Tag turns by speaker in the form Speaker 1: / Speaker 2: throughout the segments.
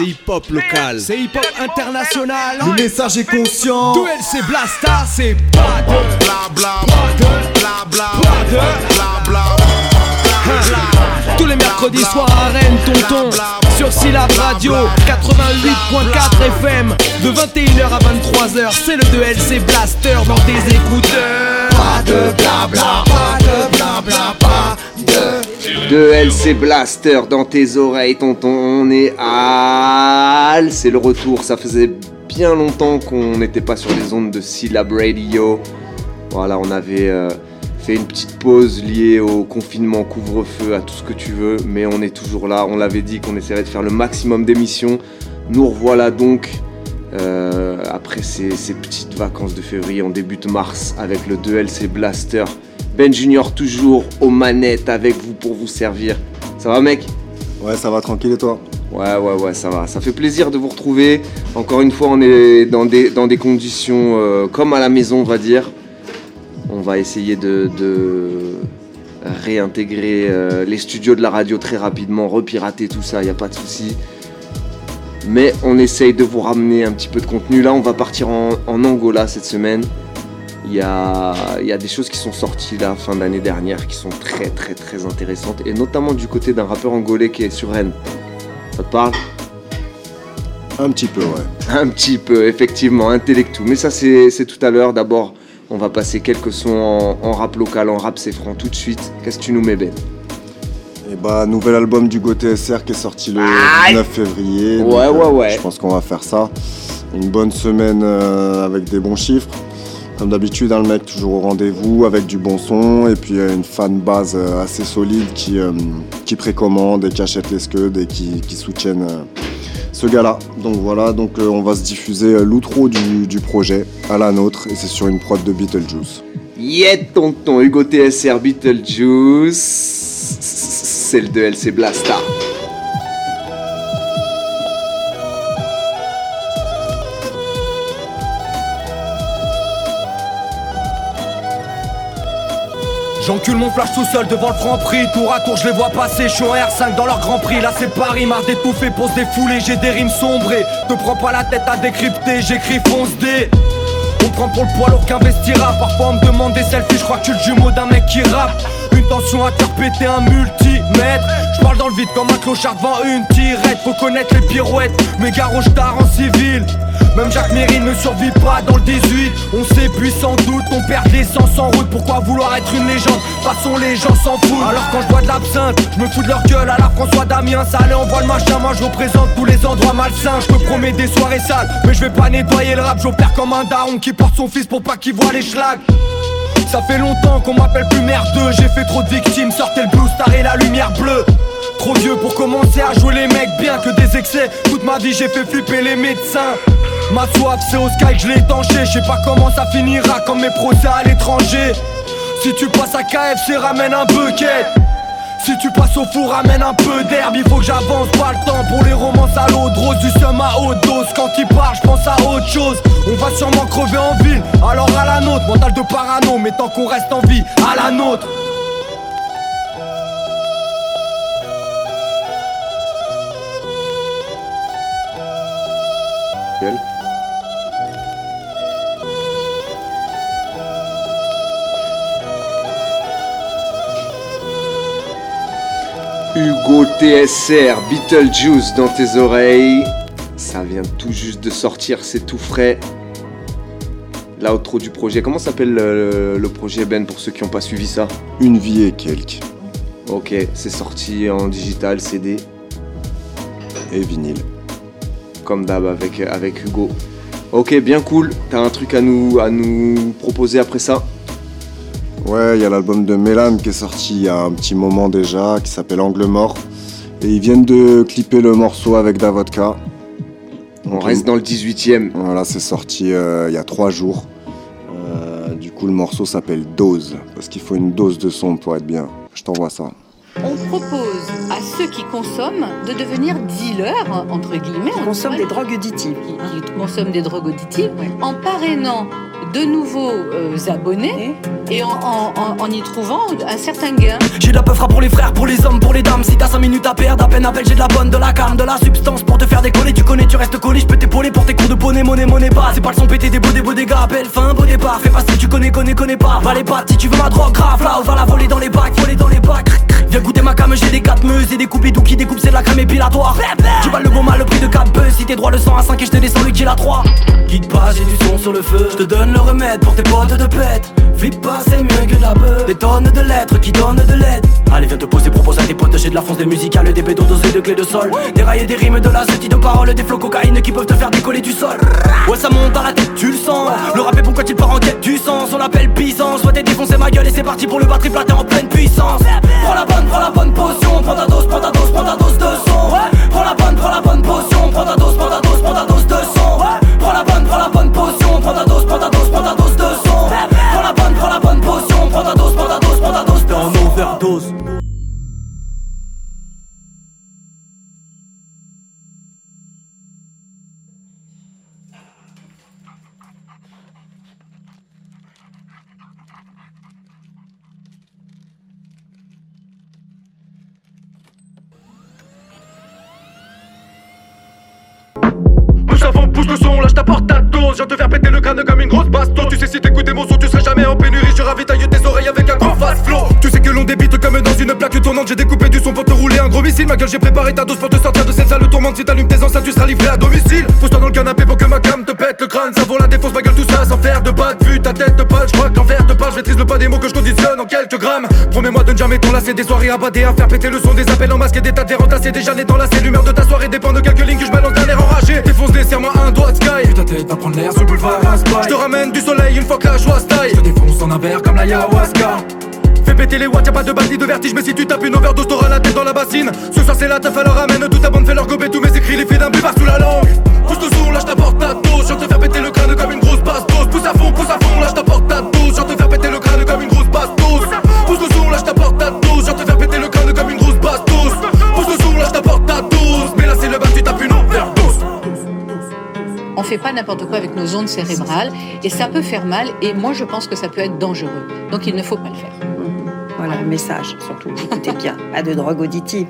Speaker 1: C'est hip-hop local.
Speaker 2: C'est hip-hop international.
Speaker 3: Le message est conscient.
Speaker 2: Duel c'est Blasta, c'est pas de
Speaker 4: bla bla bla bla bla bla
Speaker 2: Tous les mercredis soirs à Rennes, tonton. Sur Syllab Radio 88.4 FM. De 21h à 23h, c'est le 2LC Blaster dans tes écouteurs.
Speaker 3: Pas de blabla, pas de blabla, pas de.
Speaker 1: LC Blaster dans tes oreilles, tonton. On est à. C'est le retour. Ça faisait bien longtemps qu'on n'était pas sur les ondes de Syllab Radio. Voilà, on avait euh, fait une petite pause liée au confinement, couvre-feu, à tout ce que tu veux. Mais on est toujours là. On l'avait dit qu'on essaierait de faire le maximum d'émissions. Nous revoilà donc. euh, après ces, ces petites vacances de février, on débute mars avec le 2LC Blaster. Ben Junior toujours aux manettes avec vous pour vous servir. Ça va mec?
Speaker 3: Ouais, ça va tranquille et toi?
Speaker 1: Ouais ouais ouais ça va. Ça fait plaisir de vous retrouver. Encore une fois on est dans des, dans des conditions euh, comme à la maison on va dire. On va essayer de, de réintégrer euh, les studios de la radio très rapidement, repirater tout ça, il n'y a pas de souci. Mais on essaye de vous ramener un petit peu de contenu. Là on va partir en, en Angola cette semaine. Il y a, il y a des choses qui sont sorties la fin d'année dernière qui sont très très très intéressantes et notamment du côté d'un rappeur angolais qui est sur Rennes. Ça te parle?
Speaker 3: Un petit peu, ouais.
Speaker 1: Un petit peu, effectivement, intellectuel. Mais ça c'est tout à l'heure. D'abord, on va passer quelques sons en, en rap local, en rap c'est franc tout de suite. Qu'est-ce que tu nous mets Ben?
Speaker 3: Et bah, nouvel album du Go TSR qui est sorti le
Speaker 1: Aïe
Speaker 3: 19 février.
Speaker 1: Ouais,
Speaker 3: Donc, euh,
Speaker 1: ouais, ouais.
Speaker 3: Je pense qu'on va faire ça. Une bonne semaine euh, avec des bons chiffres. Comme d'habitude, hein, le mec toujours au rendez-vous avec du bon son et puis euh, une fan base euh, assez solide qui, euh, qui précommande et qui achète les scuds et qui, soutiennent ce gars-là. Donc voilà, donc on va se diffuser l'outro du, projet à la nôtre et c'est sur une prod de Beetlejuice.
Speaker 1: Yeah tonton, Hugo TSR Beetlejuice. C'est le 2LC Blasta.
Speaker 2: J'encule mon flash tout seul devant le franc prix. Tour à tour je les vois passer, je suis en R5 dans leur grand prix. Là c'est Paris, marre d'étouffer, pose des foulées. J'ai des rimes sombrées, te prends pas la tête à décrypter. J'écris fonce D. On prend pour le poids lourd qu'investira Parfois on me demande des selfies, je crois que tu le jumeau d'un mec qui rappe. Une tension à péter un multimètre. Je parle dans le vide comme un clochard une tirette. Faut connaître les pirouettes, mes garoches tard en civil même Jacques Mérine ne survit pas dans le 18 On s'épuise sans doute, on perd l'essence en route. Pourquoi vouloir être une légende? Façon les gens s'en foutent. Alors quand je bois de l'absinthe, je me fous de leur gueule. À la François Damien Ça allait envoie le machin, moi je représente tous les endroits malsains. Je me promets des soirées sales, mais je vais pas nettoyer le rap. J'opère comme un daron qui porte son fils pour pas qu'il voit les schlags. Ça fait longtemps qu'on m'appelle plus merdeux. J'ai fait trop de victimes, sortez le blue star et la lumière bleue. Trop vieux pour commencer à jouer les mecs bien que des excès. Toute ma vie j'ai fait flipper les médecins Ma soif c'est au sky que je l'ai étanché Je sais pas comment ça finira comme mes procès à l'étranger. Si tu passes à KFC ramène un bucket. Si tu passes au four, ramène un peu d'herbe, il faut que j'avance, pas le temps pour les romances à l'eau de rose, du seum à haute dose. Quand il part, je pense à autre chose. On va sûrement crever en ville, alors à la nôtre, mental de parano, mais tant qu'on reste en vie, à la nôtre.
Speaker 1: TSR, Beetlejuice dans tes oreilles. Ça vient tout juste de sortir, c'est tout frais. L'outro du projet. Comment s'appelle le, le projet Ben pour ceux qui n'ont pas suivi ça?
Speaker 3: Une vie et quelques.
Speaker 1: Ok, c'est sorti en digital, CD,
Speaker 3: Et vinyle.
Speaker 1: comme d'hab avec, avec Hugo. Ok, bien cool. T'as un truc à nous, à nous proposer après ça?
Speaker 3: Ouais, il y a l'album de Mélan qui est sorti il y a un petit moment déjà, qui s'appelle Angle Mort. Et ils viennent de clipper le morceau avec Davodka.
Speaker 1: On reste dans le 18ème.
Speaker 3: Voilà, c'est sorti euh, il y a trois jours. Euh, du coup, le morceau s'appelle Dose, parce qu'il faut une dose de son pour être bien. Je t'envoie ça.
Speaker 5: On propose à ceux qui consomment de devenir dealers, entre guillemets.
Speaker 6: Qui consomment des drogues
Speaker 5: auditives. Qui, qui consomment des drogues auditives, en parrainant de nouveaux euh, abonnés et en, en- en- y trouvant un certain gain.
Speaker 7: J'ai de la peufra pour les frères, pour les hommes, pour les dames. Si t'as 5 minutes à perdre, à peine appelle, j'ai de la bonne, de la calme, de la substance pour te faire décoller du connais, tu restes collé, je peux t'épauler pour tes cours de bonnet, monnaie, monnaie pas. C'est pas le son pété des beaux, des beaux dégâts, belle fin, beau départ. Fais pas que tu connais, connais, connais pas. Va les pattes si tu veux ma drogue grave, là, on va la voler dans les bacs. J'ai des quatre meuses et des coupidous qui découpent, c'est de la crème épilatoire. Tu vas le bon mal, le prix de 4 buzz. Si t'es droit, le sang à 5 et je te descends le kill à 3. Guide pas, j'ai du son sur le feu. Je te donne le remède pour tes potes de pète. Flip pas, c'est mieux que de la beuh. Des tonnes de lettres qui donnent de l'aide. Allez, viens te poser, propose à tes potes. J'ai de la fonce, des musicales, des bédos dosés de clés de sol. Des rails et des rimes, de la de paroles, des flots cocaïne qui peuvent te faire décoller du sol. Ouais, ça monte à la tête, tu le sens. Le rap est pourquoi il part en quête du sens? On l'appelle puissance. Soit t'es défoncé ma gueule et c'est parti pour le batterie platé en pleine puissance. Prends la bonne, prends la bonne potion. Prends ta dose, prends ta dose, prends ta dose de son. Prends la bonne, prends la bonne potion. Prends ta dose, prends ta dose, prends ta dose de son. Prends la bonne, prends la bonne potion. Prends ta dose, prends ta dose, prends ta dose de son. Prends la bonne, prends la bonne potion. Prends ta dose, prends ta dose, prends ta dose de son. overdose.
Speaker 2: Le son, lâche ta porte ta dose. Je te faire péter le crâne comme une grosse baston. Tu sais, si t'écoutes mon son, tu serais jamais en pénurie. Je ravitaille tes oreilles avec un gros fast flow. Tu sais que l'on débite comme dans une plaque tournante. J'ai découpé du son pour te rouler un gros missile. Ma gueule, j'ai préparé ta dose pour te sortir de cette salle tourmente. Si t'allumes tes enceintes, tu seras livré à domicile. Pose-toi dans le canapé pour que ma cam te pète le crâne. Ça vaut la défense, ma gueule, tout ça sans faire de pas de vue. Ta tête te pâle, je crois qu'envers te parle. Je maîtrise le pas des mots que je conditionne en quelques grammes. Promets-moi de ne jamais t'enlacer des soirées abadées à faire péter le son des appels en masque et des tas de. Déjà n'est la L'humeur de ta soirée dépend de quelques lignes que je balance d'un air enragé. Défonce des serre-moi un doigt de sky. ta tête va prendre l'air sur le boulevard Je te ramène du soleil une fois que la joie taille. Je te défonce en un verre comme la ayahuasca. Fais péter les watts, y'a pas de bandit de vertige, mais si tu tapes une overdose, t'auras la tête dans la bassine. Ce soir c'est la teuf, alors ramène toute ta bande, fais leur gober tous mes écrits, les faits d'un buvard sous la langue. Pousse le son, lâche ta porte ta dose, je te faire péter le crâne comme une grosse basse dose. Pousse à fond, pousse à fond, lâche ta porte
Speaker 5: pas n'importe quoi avec nos ondes cérébrales et ça peut faire mal et moi je pense que ça peut être dangereux. Donc il ne faut pas le faire.
Speaker 6: Voilà, le message, surtout. Écoutez bien, pas de drogue auditive.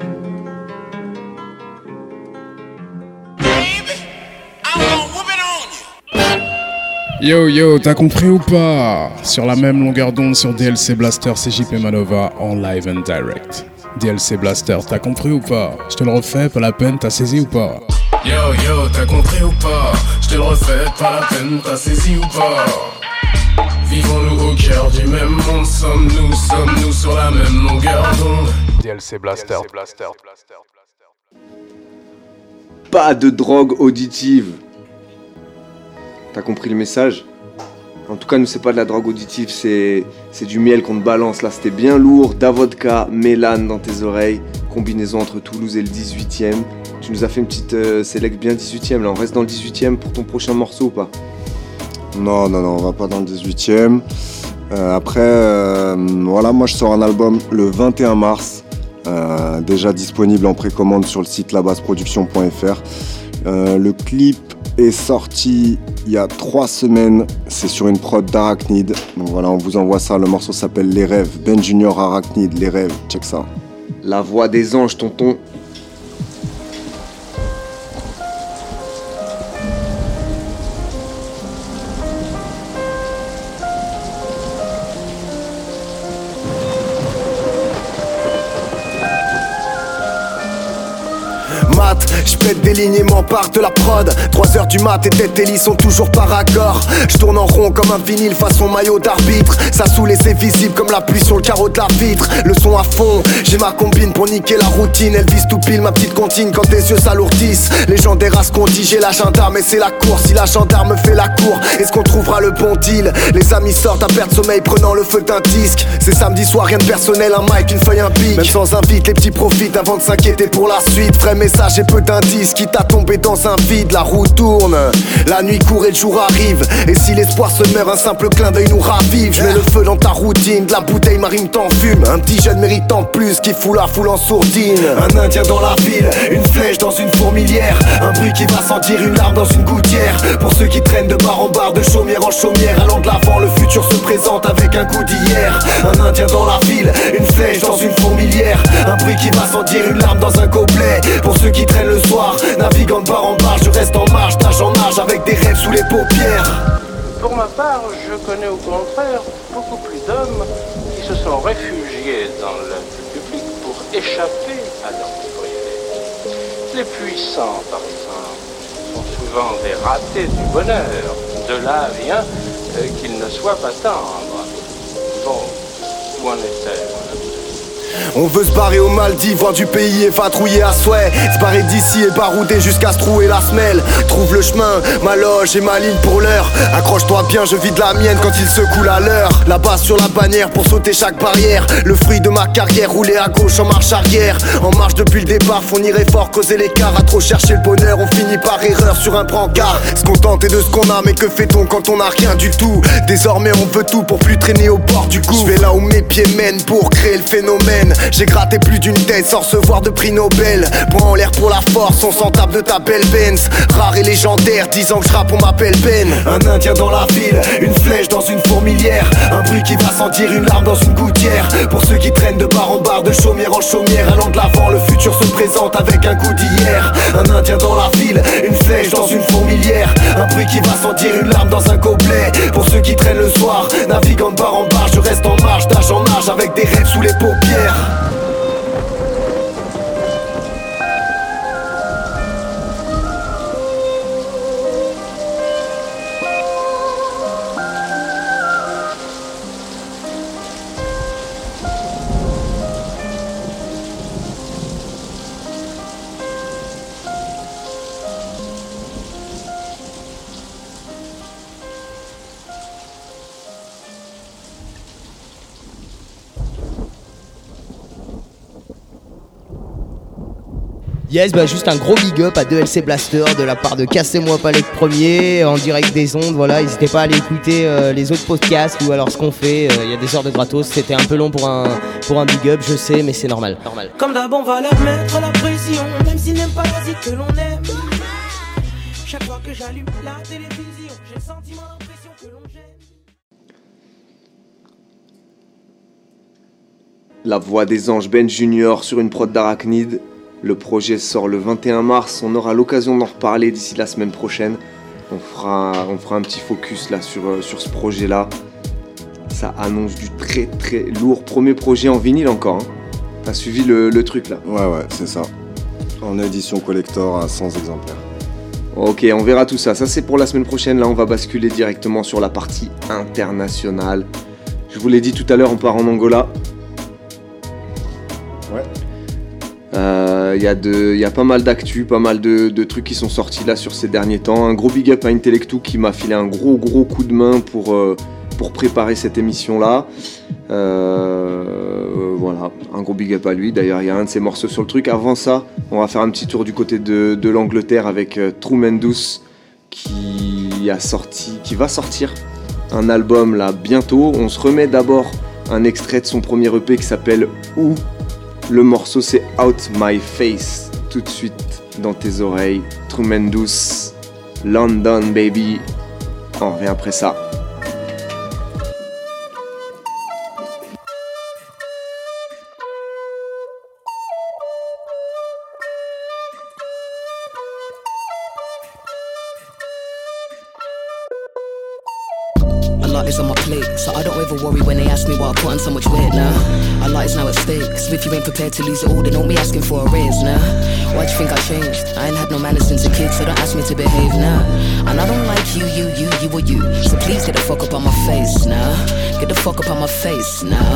Speaker 8: Yo yo, t'as compris ou pas? Sur la même longueur d'onde sur DLC Blaster, c'est JP Manova en live and direct. DLC Blaster, t'as compris ou pas? Je te le refais, pas la peine, t'as saisi ou pas? Yo yo, t'as compris ou pas? Te le refais, pas la peine, t'as saisi ou pas? Vivons-nous au cœur du même monde, sommes-nous, sommes-nous sur la même longueur d'onde? DLC Blaster.
Speaker 1: Pas de drogue auditive. T'as compris le message? En tout cas, nous, c'est pas de la drogue auditive, c'est, c'est du miel qu'on te balance. Là, c'était bien lourd. Davodka, mélane dans tes oreilles. Combinaison entre Toulouse et le 18ème. Tu nous as fait une petite euh, select bien 18ème. Là, on reste dans le 18ème pour ton prochain morceau ou pas?
Speaker 3: Non, non, non, on va pas dans le 18ème. Euh, après, euh, voilà, moi je sors un album le 21 mars, euh, déjà disponible en précommande sur le site labasseproduction.fr. le clip est sorti il y a trois semaines, c'est sur une prod d'Arachnid. Donc voilà, on vous envoie ça, le morceau s'appelle Les Rêves. Ben Junior Arachnid, Les Rêves, check ça.
Speaker 1: La voix des anges, tonton.
Speaker 9: Et m'empare de la prod. 3 heures du mat et tête et lits sont toujours par accord. Je tourne en rond comme un vinyle façon maillot d'arbitre. Ça saoule et c'est visible comme la pluie sur le carreau de la vitre Le son à fond, j'ai ma combine pour niquer la routine. Elle vise tout pile ma petite comptine quand tes yeux s'alourdissent. Les gens des races qu'on dit j'ai la gendarme et c'est la course. Si la gendarme fait la cour, est-ce qu'on trouvera le bon deal? Les amis sortent à perdre sommeil prenant le feu d'un disque. C'est samedi soir, rien de personnel, un mic, une feuille, un pic. Même sans invite, les petits profitent avant de s'inquiéter pour la suite. Vrai message et peu d'indices qui t'a tombé dans un vide, la roue tourne. La nuit court et le jour arrive. Et si l'espoir se meurt, un simple clin d'œil nous ravive. Je mets le feu dans ta routine, de la bouteille marine t'en fume. Un petit jeune méritant plus qui fout la foule en sourdine. Un indien dans la ville, une flèche dans une fourmilière. Un bruit qui va sentir une larme dans une gouttière. Pour ceux qui traînent de bar en bar, de chaumière en chaumière. Allant de l'avant, le futur se présente avec un goût d'hier. Un indien dans la ville, une flèche dans une fourmilière. Un bruit qui va sentir une larme dans un gobelet. Pour ceux qui traînent le soir. Naviguant de bar en bar, je reste en marche, d'âge en âge avec des rêves sous les paupières.
Speaker 10: Pour ma part, je connais au contraire beaucoup plus d'hommes qui se sont réfugiés dans le public pour échapper à leur privés. Les puissants, par exemple, sont souvent des ratés du bonheur. De là vient euh, qu'ils ne soient pas tendres. Bon, où en est-elle?
Speaker 9: On veut se barrer aux Maldives, voir du pays et patrouiller à souhait. Se barrer d'ici et barouder jusqu'à se trouver la semelle. Trouve le chemin, ma loge et ma ligne pour l'heure. Accroche-toi bien, je vide la mienne quand il se coule à l'heure. La base sur la bannière pour sauter chaque barrière. Le fruit de ma carrière, rouler à gauche en marche arrière. En marche depuis le départ, fournirait fort, creuser l'écart. À trop chercher le bonheur, on finit par erreur sur un brancard. Se contenter de ce qu'on a, mais que fait-on quand on a rien du tout? Désormais, on veut tout pour plus traîner au bord du cou. Je vais là où mes pieds mènent pour créer le phénomène. J'ai gratté plus d'une tête sans recevoir de prix Nobel. Point en l'air pour la force, on s'en tape de ta belle Benz. Rare et légendaire, disant que je rappe, on m'appelle Ben. Un indien dans la ville, une flèche dans une fourmilière. Un bruit qui va sentir une larme dans une gouttière. Pour ceux qui traînent de bar en bar, de chaumière en chaumière, allant de l'avant, le futur se présente avec un goût d'hier. Un indien dans la ville, une flèche dans une fourmilière. Un bruit qui va sentir une larme dans un gobelet. Pour ceux qui traînent le soir, naviguant de bar en bar, je reste en marche, d'âge en âge, avec des rêves sous les paupières. China.
Speaker 11: Yes, bah juste un gros big up à 2LC Blaster de la part de Cassez-moi pas les premiers en direct des ondes. Voilà, n'hésitez pas à aller écouter euh, les autres podcasts ou alors ce qu'on fait. Euh, il y a des heures de gratos. C'était un peu long pour un, pour un big up, je sais, mais c'est normal. normal.
Speaker 12: Comme d'hab, on va leur mettre la pression, même s'ils n'aiment pas la que l'on aime. Chaque fois que j'allume la télévision, j'ai le sentiment, l'impression que l'on gêne.
Speaker 1: La voix des anges Ben Junior sur une prod d'arachnide le projet sort le 21 mars, on aura l'occasion d'en reparler d'ici la semaine prochaine. On fera, on fera un petit focus là sur, euh, sur ce projet-là. Ça annonce du très très lourd. Premier projet en vinyle encore. Hein. T'as suivi le, truc là
Speaker 3: Ouais, ouais, c'est ça. En édition collector à 100 exemplaires.
Speaker 1: Ok, on verra tout ça. Ça, c'est pour la semaine prochaine. Là, on va basculer directement sur la partie internationale. Je vous l'ai dit tout à l'heure, on part en Angola.
Speaker 3: Ouais.
Speaker 1: Euh, il y, a pas mal d'actu, pas mal de, trucs qui sont sortis là sur ces derniers temps. Un gros big up à Intellectu qui m'a filé un gros gros coup de main pour, euh, préparer cette émission là. Euh, voilà, un gros big up à lui. D'ailleurs, il y a un de ses morceaux sur le truc. Avant ça, on va faire un petit tour du côté de, l'Angleterre avec Trumendous qui qui va sortir un album là bientôt. On se remet d'abord un extrait de son premier EP qui s'appelle Où? Le morceau c'est Out My Face, tout de suite dans tes oreilles. Tremendous, London Baby. On revient après ça.
Speaker 13: So I don't ever worry when they ask me why I put on so much weight now. Our lives now at stake. So if you ain't prepared to lose it all, then don't be asking for a raise now. Why do you think I changed? I ain't had no manners since a kid, so don't ask me to behave now. And I don't like you, you, you, you or you. So please get the fuck up on my face now. Get the fuck up on my face now.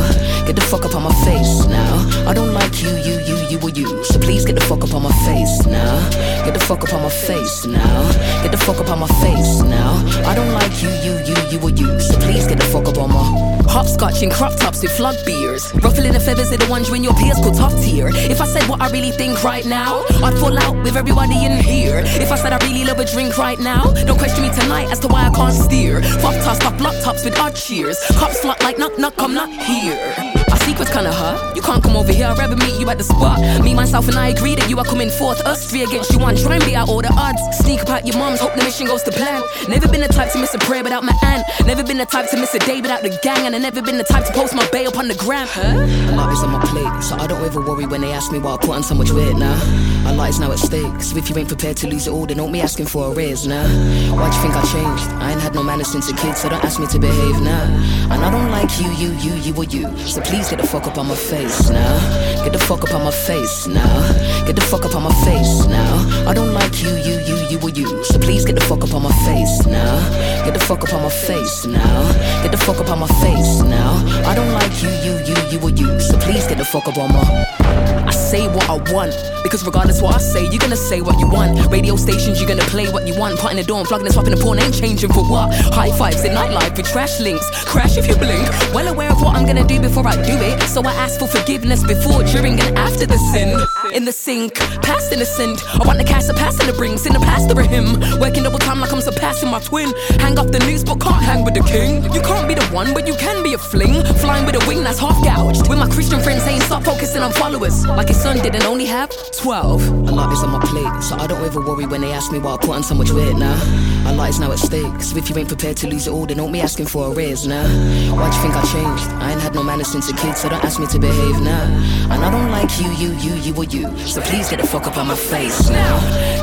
Speaker 13: Get the fuck up on my face now. I don't like you, you, you, you or you. So please get the fuck up on my face now. Get the fuck up on my face now. Get the fuck up on my face now. I don't like you, you, you, you or you. So please get the fuck up on my Hopscotch in crop tops with flood beers. Ruffling the feathers of the ones when your peers go top tier. If I said what I really think right now, I'd fall out with everybody in here. If I said I really love a drink right now, don't question me tonight as to why I can't steer. Fuck toss, stop block tops with odd cheers. Cops flock like knock knock, I'm not here. Secrets kinda hard. You can't come over here, I'd rather meet you at the spot. Me, myself, and I agree that you are coming forth. Us three against you one, try and beat out all the odds. Sneak about your mom's, hope the mission goes to plan. Never been the type to miss a prayer without my aunt. Never been the type to miss a day without the gang. And I never been the type to post my bail upon the gram. Huh? A is on my plate, so I don't ever worry when they ask me why I put on so much weight now. Nah. Is now at stake, so if you ain't prepared to lose it all, then don't be asking for a raise now. Nah. Why'd you think I changed? I ain't had no manners since a kid, so don't ask me to behave now. And I don't like you, you, you, you, or you. So please get the fuck up on my face now. Get the fuck up on my face now. Get the fuck up on my face now. I don't like you, you, you, you, or you. So please get the fuck up on my face now. Get the fuck up on my face now. Get the fuck up on my face now. I don't like you, you, you, you, or you. So please get the fuck up on my. Say what I want. Because regardless what I say, you're gonna say what you want. Radio stations, you're gonna play what you want. Putting the door and plugging and swapping the porn ain't changing for what? High fives in nightlife with trash links. Crash if you blink. Well aware of what I'm gonna do before I do it. So I ask for forgiveness before, during, and after the sin. In the sink, past innocent. I want the cash, the pass in the brings. In the past, of him. Working double time like I'm surpassing my twin. Hang off the news, but can't hang with the king. You can't be the one, but you can be a fling. Flying with a wing that's half gouged. With my Christian friends saying, stop focusing on followers. Like his son didn't only have 12. A lot is on my plate, so I don't ever worry when they ask me why I put on so much weight now. Nah. A lot is now at stake, so if you ain't prepared to lose it all, then don't be asking for a raise now. Nah. Why'd you think I changed? I ain't had no manners since a kid, so don't ask me to behave now. And I don't like you, you, you, you, or you. So please get the fuck up on my face now.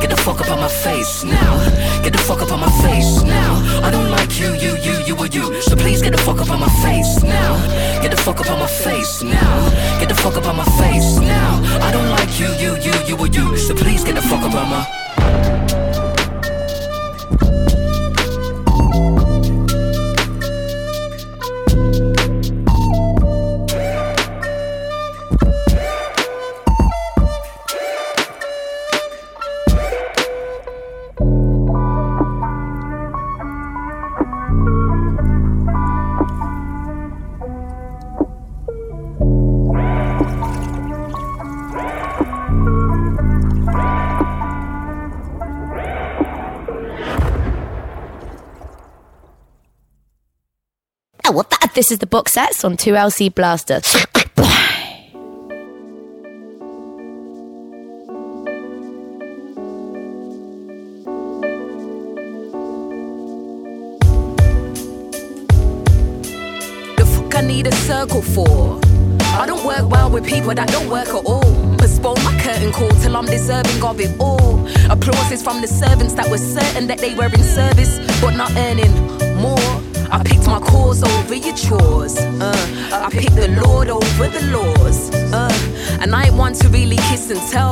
Speaker 13: Get the fuck up on my face now. Get the fuck up on my face now. I don't like you, you, you, you, or you. So please get the fuck up on my face now. Get the fuck up on my face now. Get the fuck up on my face now. I don't like you, you, you, you, or you. So please get the fuck up on my.
Speaker 14: This is the box sets on 2LC Blaster.
Speaker 13: The fuck I need a circle for? I don't work well with people that don't work at all. Postpone my curtain call till I'm deserving of it all. Applauses from the servants that were certain that they were in service, but not earning more. I picked my cause over your chores. Uh, I picked the Lord over the laws. Uh, and I ain't one to really kiss and tell.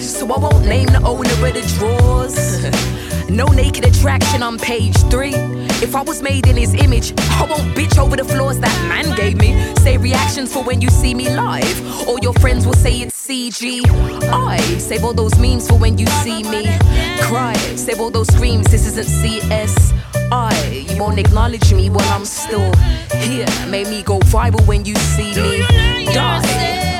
Speaker 13: So I won't name the owner of the drawers. no naked attraction on page three. If I was made in his image, I won't bitch over the flaws that man gave me. Say reactions for when you see me live. All your friends will say it's CG. I save all those memes for when you see me cry. Save all those screams, this isn't CS. I, you won't acknowledge me while I'm still here. Made me go viral when you see me die.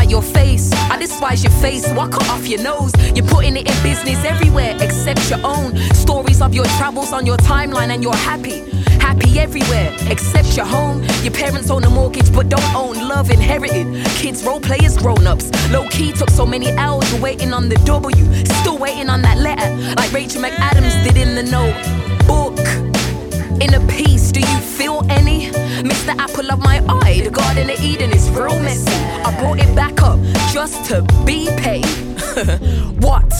Speaker 13: To your face. I despise your face, so I cut off your nose. You're putting it in business everywhere except your own. Stories of your travels on your timeline, and you're happy. Happy everywhere except your home. Your parents own a mortgage but don't own love inherited. Kids, role players, grown ups. Low key took so many hours, you're waiting on the W. Still waiting on that letter, like Rachel McAdams did in the note. Book In a piece, do you feel? Mr. Apple of my eye, the Garden of Eden is real messy. I brought it back up just to be paid. what?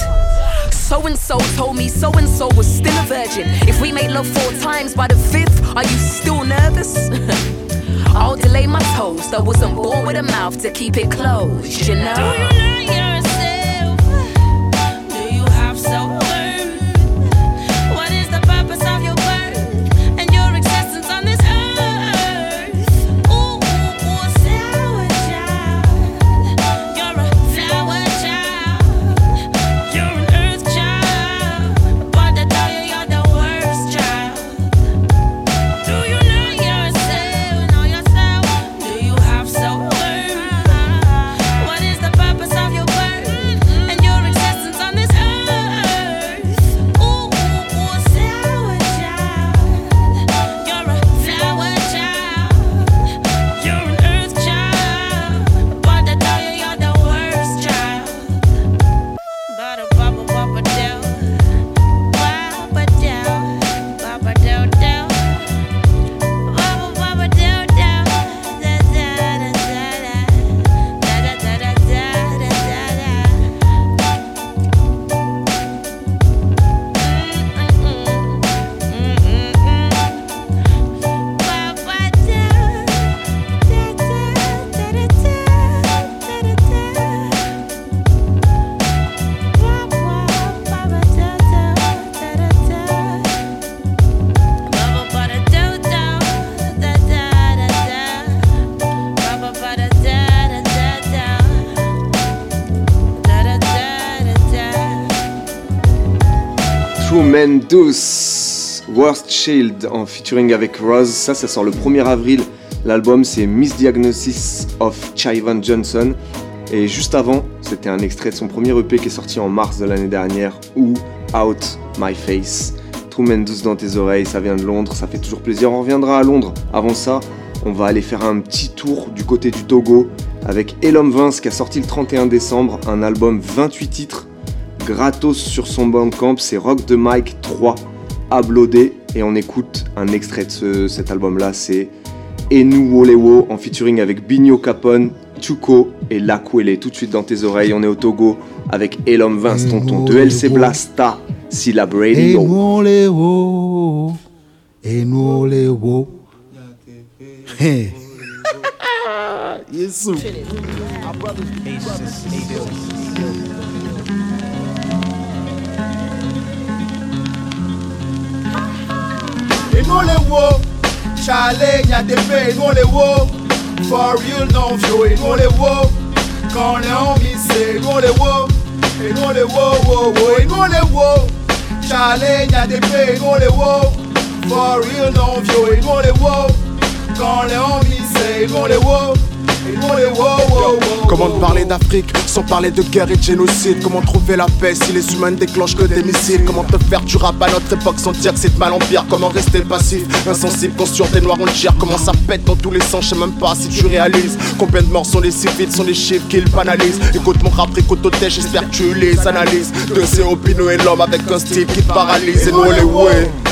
Speaker 13: So and so told me so and so was still a virgin. If we made love four times by the fifth, are you still nervous? I'll delay my toast. I wasn't born with a mouth to keep it closed, you know?
Speaker 1: Tremendous Worst Shield en featuring avec Rose. Ça, ça sort le 1er avril. L'album, c'est Misdiagnosis of Chivan Johnson. Et juste avant, c'était un extrait de son premier EP qui est sorti en mars de l'année dernière, ou Out My Face. Tremendous dans tes oreilles, ça vient de Londres, ça fait toujours plaisir. On reviendra à Londres. Avant ça, on va aller faire un petit tour du côté du Togo avec Elom Vince qui a sorti le 31 décembre un album 28 titres gratos sur son bandcamp. C'est Rock de Mike 3 uploadé et on écoute un extrait de ce- cet album là. C'est Enu Wolewo en featuring avec Bigno Capone, Chuko et Lakwele. Tout de suite dans tes oreilles, on est au Togo avec Elom Vince, tonton de LC Blasta, Syllab Radio.
Speaker 15: inú lè wo. Ṣàlẹ́yìn
Speaker 16: àtẹ̀fẹ́ inú lè wo. For real náà fi ò inú lè wo. Kànlẹ́ hàn mi ṣe inú lè wo. Inú lè wo wo wo inú lè wo. Ṣàlẹ́yìn àtẹ̀fẹ́ inú lè wo. For real náà fi ò inú lè wo. Kànlẹ́ hàn mi ṣe inú lè wo.
Speaker 17: Comment parler d'Afrique sans parler de guerre et de génocide? Comment trouver la paix si les humains ne déclenchent que des missiles? Comment te faire du rap à notre époque sans dire que c'est de mal en pire? Comment rester passif, insensible sur des noirs on tire? Comment ça pète dans tous les sens, je sais même pas si tu réalises Combien de morts sont les civils, sont les chiffres qu'ils banalisent. Écoute mon rap, écoute au test, j'espère que tu les analyses. De C.O. Pino et l'homme avec un style qui te paralyse. Et nous les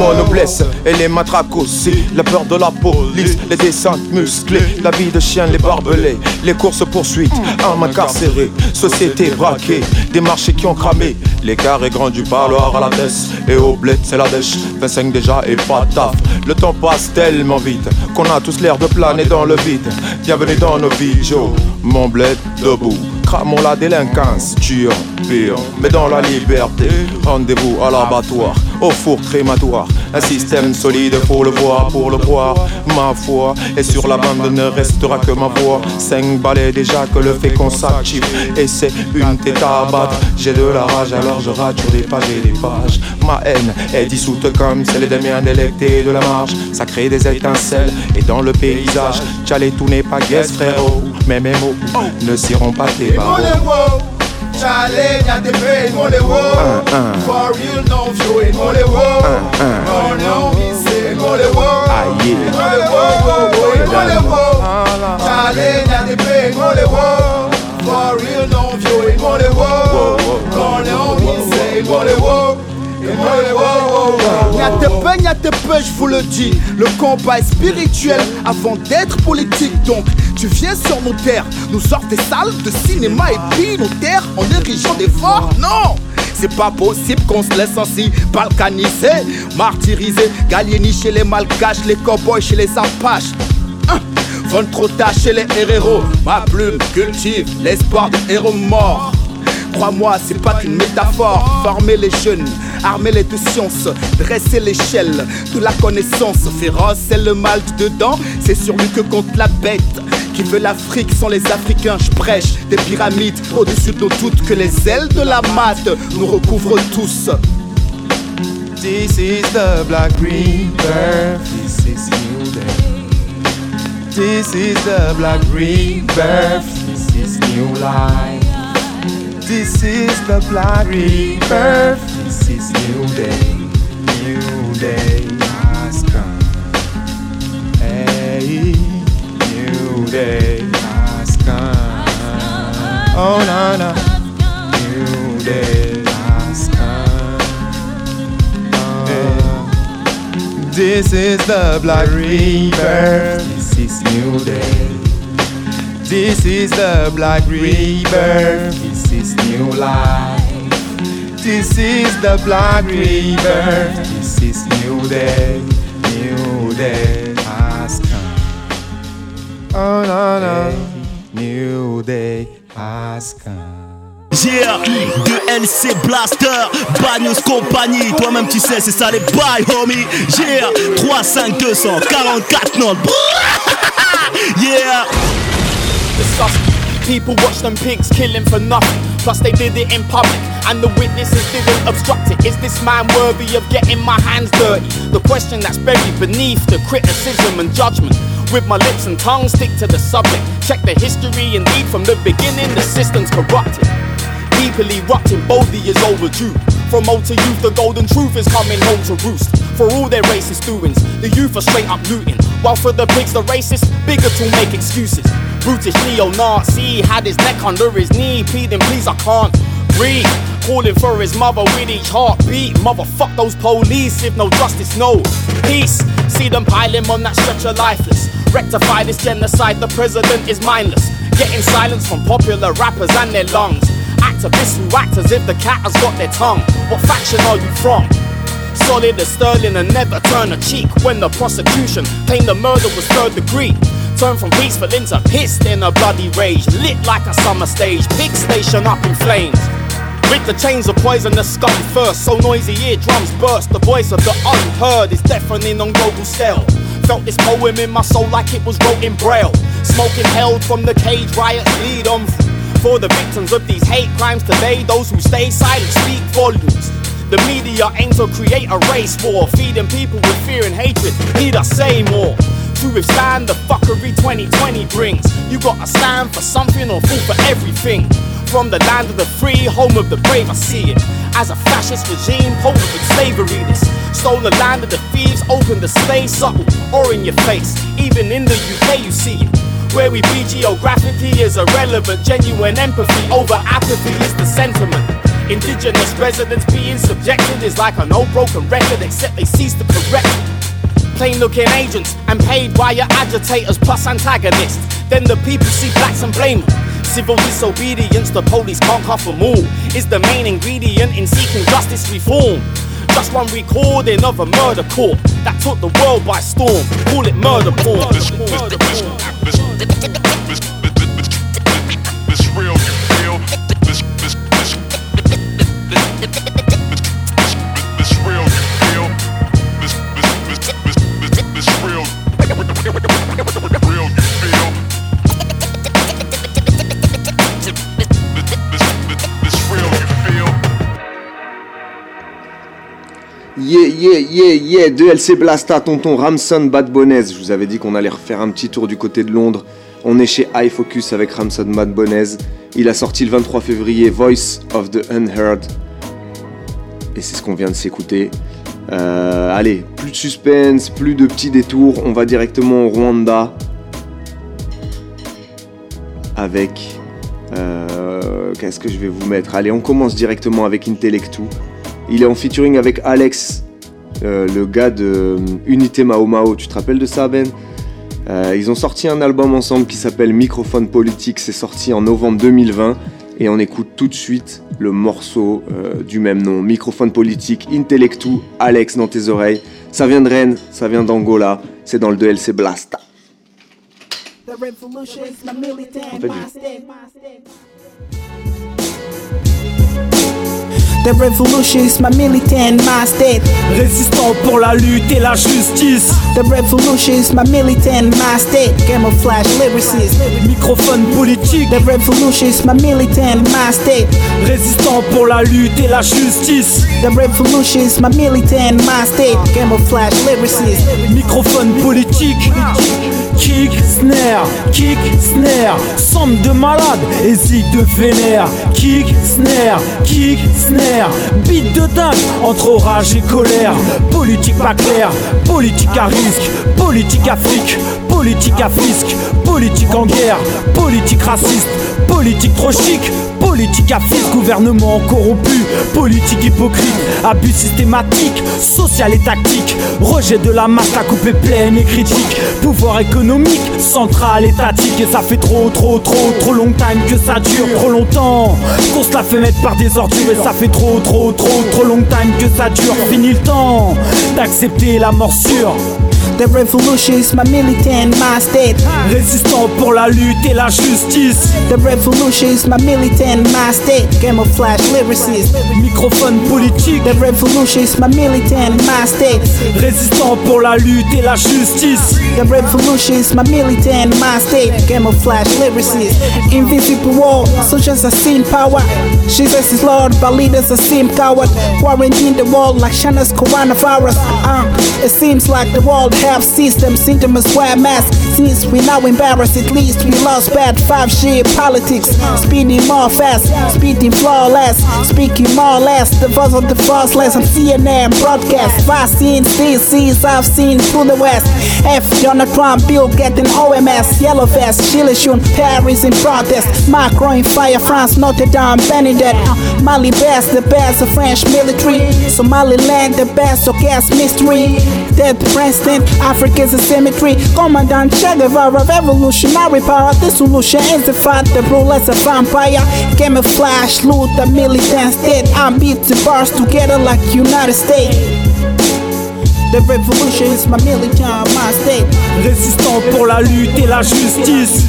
Speaker 18: mots nous blessent et les matraques aussi. La peur de la police, les descentes musclées, la vie de chien, les barbelés, les courses poursuites, armes incarcérées, société braquée, des marchés qui ont cramé. L'écart est grand du parloir à la tête et au bled c'est la dèche. 25 déjà et pas taf. Le temps passe tellement vite qu'on a tous l'air de planer dans le vide. Bienvenue dans nos vies, Joe. Mon bled debout. Cramons la délinquance, tuant, mais dans la liberté. Rendez-vous à l'abattoir, au four crématoire. Un système solide pour le voir, pour le boire. Ma foi est sur la bande, ne restera que ma voix. Cinq balais déjà que le fait qu'on s'active. Et c'est une tête à abattre. J'ai de la rage, alors je rate sur des pages et des pages. Ma haine est dissoute comme celle des miens délectés de la marge. Ça crée des étincelles et dans le paysage, Tchalé, tout n'est pas guess, frérot. Mais mes mots ne seront pas tes barreaux.
Speaker 16: Enolewo. Charlie, Nyatepe, Enolewo. For real, non, fio, Enolewo. Quand les homies, c'est Enolewo. Enolewo, wo, wo, Enolewo. Charlie, Nyatepe, Enolewo. For real, non, fio, Enolewo. Quand les homies, c'est Enolewo. Enolewo, wo, wo.
Speaker 15: Nyatepe, Nyatepe, je vous le dis, le combat est spirituel avant d'être politique. Donc, tu viens sur nos terres, nous sortent des salles de cinéma et puis nos terres en érigeant des forts. Non! C'est pas possible qu'on se laisse ainsi balkaniser, martyriser, Gallieni chez les malgaches, les cowboys chez les apaches. Hein, Vont trop chez les héros, ma plume cultive l'espoir de héros morts. Crois-moi, c'est pas qu'une métaphore. Former les jeunes, armer les de science, dresser l'échelle de la connaissance. Féroce, c'est le mal dedans, c'est sur lui que compte la bête. Qui veut l'Afrique sans les Africains, je prêche des pyramides au-dessus de nos doutes que les ailes de la mat nous recouvrent tous.
Speaker 18: This is the Black Rebirth. This is new day. This is the Black Rebirth. This is new life. This is the Black Rebirth. This is new day. New day has come. Hey, day has come. Oh no no. New day has come. Uh, This is the Black Rebirth. This is new day. This is the Black Rebirth. This is new life. This is the Black Rebirth. This is new day. New day. Oh no no. New day has come.
Speaker 19: Yeah, de LC Blaster, Bagnos Compagnie, toi-même tu sais, c'est ça les bails, homie. Yeah, 3, 5, 200, 44 notes. yeah.
Speaker 20: Disgusting. People watch them pigs killing for nothing. Plus they did it in public, and the witnesses didn't obstruct it. Is this man worthy of getting my hands dirty? The question that's buried beneath the criticism and judgment. With my lips and tongue, stick to the subject. Check the history, indeed, from the beginning, the system's corrupted. People erupting boldly is overdue. From old to youth, the golden truth is coming home to roost. For all their racist doings, the youth are straight up looting. While for the pigs, the racist, bigots will make excuses. Brutish neo-Nazi had his neck under his knee, pleading, please, I can't breathe. Calling for his mother with each heartbeat. Motherfuck those police, if no justice, no peace. See them him on that stretcher lifeless. Rectify this genocide, the president is mindless. Getting silence from popular rappers and their lungs. Activists who act as if the cat has got their tongue. What faction are you from? Solid as sterling and never turn a cheek when the prosecution claimed the murder was third degree. Turn from peaceful into pissed in a bloody rage, lit like a summer stage, pig station up in flames. With the chains of poisonous scum first, so noisy eardrums burst. The voice of the unheard is deafening on global scale. Felt this poem in my soul like it was wrote in braille. Smoking held from the cage, riots lead on for the victims of these hate crimes today. Those who stay silent speak volumes. The media aims to create a race war, feeding people with fear and hatred. Need I say more? To withstand the fuckery 2020 brings, you gotta stand for something or fall for everything. From the land of the free, home of the brave, I see it as a fascist regime, potent with slavery. This stole the land of the thieves, opened the space, subtle or in your face. Even in the UK, you see it. Where we be geographically is irrelevant. Genuine empathy over apathy is the sentiment. Indigenous residents being subjected is like an old broken record, except they cease to correct. Plain looking agents and paid wire agitators plus antagonists. Then the people see blacks and blame them. Civil disobedience, the police can't cuff them all. Is the main ingredient in seeking justice reform. Just one recording of a murder court that took the world by storm. Call it murder porn. Murder porn.
Speaker 1: Yeah, yeah, yeah, yeah, de LC Blasta, tonton Ramson Bad Bonez. Je vous avais dit qu'on allait refaire un petit tour du côté de Londres. On est chez iFocus avec Ramson Bad Bonez. Il a sorti le 23 février Voice of the Unheard. Et c'est ce qu'on vient de s'écouter. Euh, allez, plus de suspense, plus de petits détours. On va directement au Rwanda. Avec. euh, Qu'est-ce que je vais vous mettre? Allez, on commence directement avec Intellectu. Il est en featuring avec Alex, euh, le gars de euh, Unité Mao Mao. Tu te rappelles de ça, Ben? Euh, Ils ont sorti un album ensemble qui s'appelle Microphone Politique. C'est sorti en novembre 2020. Et on écoute tout de suite le morceau euh, du même nom. Microphone Politique, Intellectu, Alex dans tes oreilles. Ça vient de Rennes, ça vient d'Angola. C'est dans le 2LC Blasta.
Speaker 21: The revolution is my militant
Speaker 1: En fait, je-
Speaker 21: mindset. The revolution is my militant mindset.
Speaker 19: Résistant pour la lutte et la justice.
Speaker 21: The revolution is my militant mindset. Camouflage lyricist.
Speaker 19: Microphone politique.
Speaker 21: The revolution is my militant mindset.
Speaker 19: Résistant pour la lutte et la justice.
Speaker 21: The revolution is my militant mindset. Camouflage lyricist.
Speaker 19: Microphone politique. Kick, snare, kick, snare. Somme de malade, hésite de vénère. Kick, snare, kick, snare. Beat de dingue entre orage et colère. Politique pas claire, politique à risque. Politique Afrique, politique à fisc. Politique en guerre, politique raciste. Politique trop chic, politique à fisc. Gouvernement corrompu, politique hypocrite. Abus systématique, social et tactique. Rejet de la masse, la coupe est pleine et critique. Pouvoir économique, central, étatique. Et ça fait trop, trop, trop, trop long time que ça dure. Trop longtemps qu'on se la fait mettre par des ordures. Et ça fait trop, trop, trop, trop long time que ça dure. Fini le temps d'accepter la morsure.
Speaker 21: The revolution is my militant mind state. Résistant pour la lutte et la justice. The revolution is my militant mind state. Camouflage lyricist. Microphone politique. The revolution is my militant mind state. Résistant pour la lutte et la justice. The revolution is my militant mind state. Camouflage lyricist. Invisible wall, soldiers are seen power. Jesus is Lord, but leaders are seem coward. Quarantine the world like China's coronavirus. Uh, it seems like the world have system, symptoms wear masks. Since we now embarrassed, at least we lost bad five shit politics. Speeding more fast, speeding flawless, speaking more less. The voice of the voiceless on CNN broadcast. Vaccines, disease I've seen through the West. F. Donald Trump, Bill getting OMS, Yellow Vest, Chile Shun, Paris in protest. Macron in fire, France, Notre Dame, Benedette. Uh, Mali best, the best of French military. Somaliland, the best of gas mystery. Dead president, Africa's a cemetery. Commandant Che Guevara, revolutionary power. The solution is to fight, the rulers a vampire. Camouflage, loot, the militant state. I beat the bars together like United States. The revolution is my militant mind state. Résistant pour la lutte et la justice.